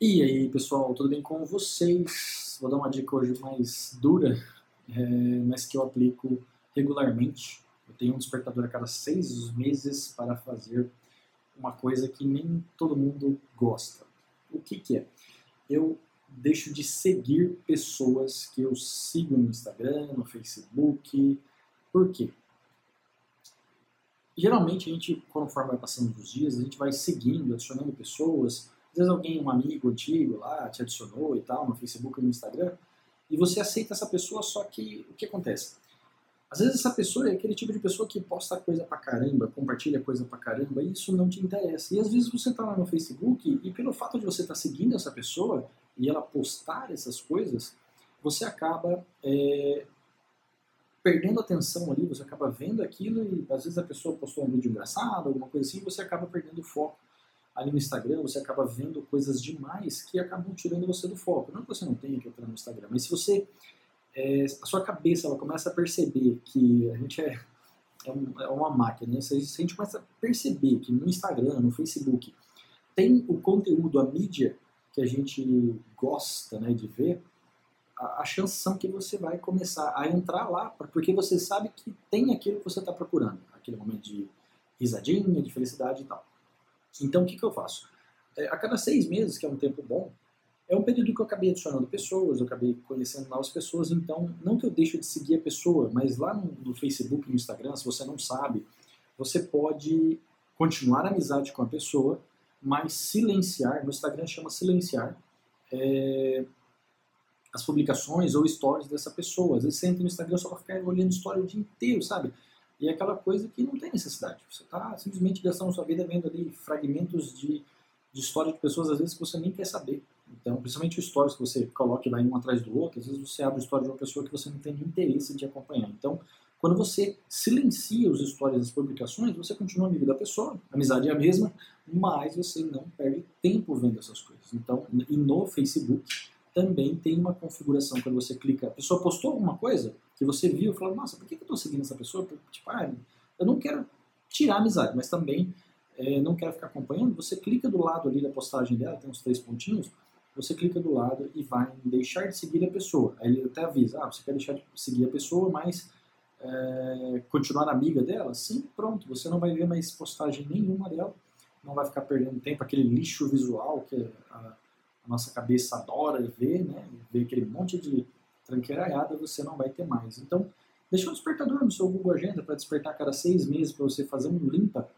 E aí pessoal, tudo bem com vocês? Vou dar uma dica hoje mais dura, é, mas que eu aplico regularmente. Eu tenho um despertador a cada seis meses para fazer uma coisa que nem todo mundo gosta. O que, que é? Eu deixo de seguir pessoas que eu sigo no Instagram, no Facebook. Por quê? Geralmente a gente, conforme vai passando os dias, a gente vai seguindo, adicionando pessoas às vezes alguém, um amigo antigo lá, te adicionou e tal, no Facebook ou no Instagram, e você aceita essa pessoa, só que o que acontece? Às vezes essa pessoa é aquele tipo de pessoa que posta coisa pra caramba, compartilha coisa pra caramba, e isso não te interessa. E às vezes você tá lá no Facebook, e pelo fato de você estar tá seguindo essa pessoa, e ela postar essas coisas, você acaba é, perdendo atenção ali, você acaba vendo aquilo, e às vezes a pessoa postou um vídeo engraçado, alguma coisa assim, e você acaba perdendo o foco ali no Instagram você acaba vendo coisas demais que acabam tirando você do foco. Não que você não tenha que entrar no Instagram, mas se você é, a sua cabeça ela começa a perceber que a gente é, é, um, é uma máquina, né? se a gente começa a perceber que no Instagram, no Facebook, tem o conteúdo, a mídia que a gente gosta né, de ver, a, a chance são que você vai começar a entrar lá, porque você sabe que tem aquilo que você está procurando, aquele momento de risadinha, de felicidade e tal. Então, o que, que eu faço? É, a cada seis meses, que é um tempo bom, é um período que eu acabei adicionando pessoas, eu acabei conhecendo novas pessoas, então, não que eu deixe de seguir a pessoa, mas lá no, no Facebook, no Instagram, se você não sabe, você pode continuar a amizade com a pessoa, mas silenciar, no Instagram chama silenciar, é, as publicações ou stories dessa pessoa. Às vezes você entra no Instagram só para ficar olhando história o dia inteiro, sabe? E é aquela coisa que não tem necessidade. Você está simplesmente gastando sua vida vendo ali fragmentos de, de história de pessoas, às vezes, que você nem quer saber. Então, principalmente histórias que você coloca e vai um atrás do outro, às vezes você abre a história de uma pessoa que você não tem interesse de acompanhar. Então, quando você silencia os stories das publicações, você continua amigo da pessoa, a amizade é a mesma, mas você não perde tempo vendo essas coisas. Então, e no Facebook também tem uma configuração, quando você clica, a pessoa postou alguma coisa, que você viu e falou, nossa, por que eu estou seguindo essa pessoa? Tipo, ah, eu não quero tirar a amizade, mas também é, não quero ficar acompanhando. Você clica do lado ali da postagem dela, tem uns três pontinhos, você clica do lado e vai deixar de seguir a pessoa. Aí ele até avisa, ah, você quer deixar de seguir a pessoa, mas é, continuar amiga dela? Sim, pronto, você não vai ver mais postagem nenhuma dela, não vai ficar perdendo tempo, aquele lixo visual que a, nossa cabeça adora ver, né? Ver aquele monte de tranqueiraiada, você não vai ter mais. Então, deixa um despertador no seu Google Agenda para despertar a cada seis meses para você fazer um limpa,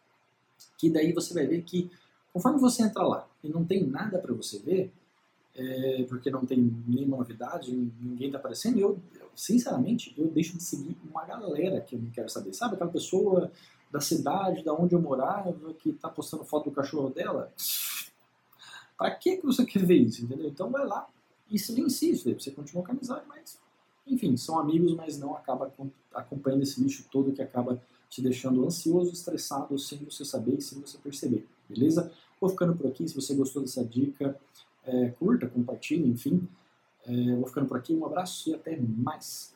que daí você vai ver que conforme você entra lá e não tem nada para você ver, é, porque não tem nenhuma novidade, ninguém está aparecendo, eu, sinceramente, eu deixo de seguir uma galera que eu não quero saber. Sabe aquela pessoa da cidade, da onde eu morava, que está postando foto do cachorro dela? Para que, você quer ver isso, entendeu? Então vai lá, e silencia isso daí. Você continua com a amizade, mas, enfim, são amigos, mas não acaba acompanhando esse lixo todo que acaba te deixando ansioso, estressado, sem você saber e sem você perceber, beleza? Vou ficando por aqui. Se você gostou dessa dica, é, curta, compartilhe, enfim. É, vou ficando por aqui. Um abraço e até mais.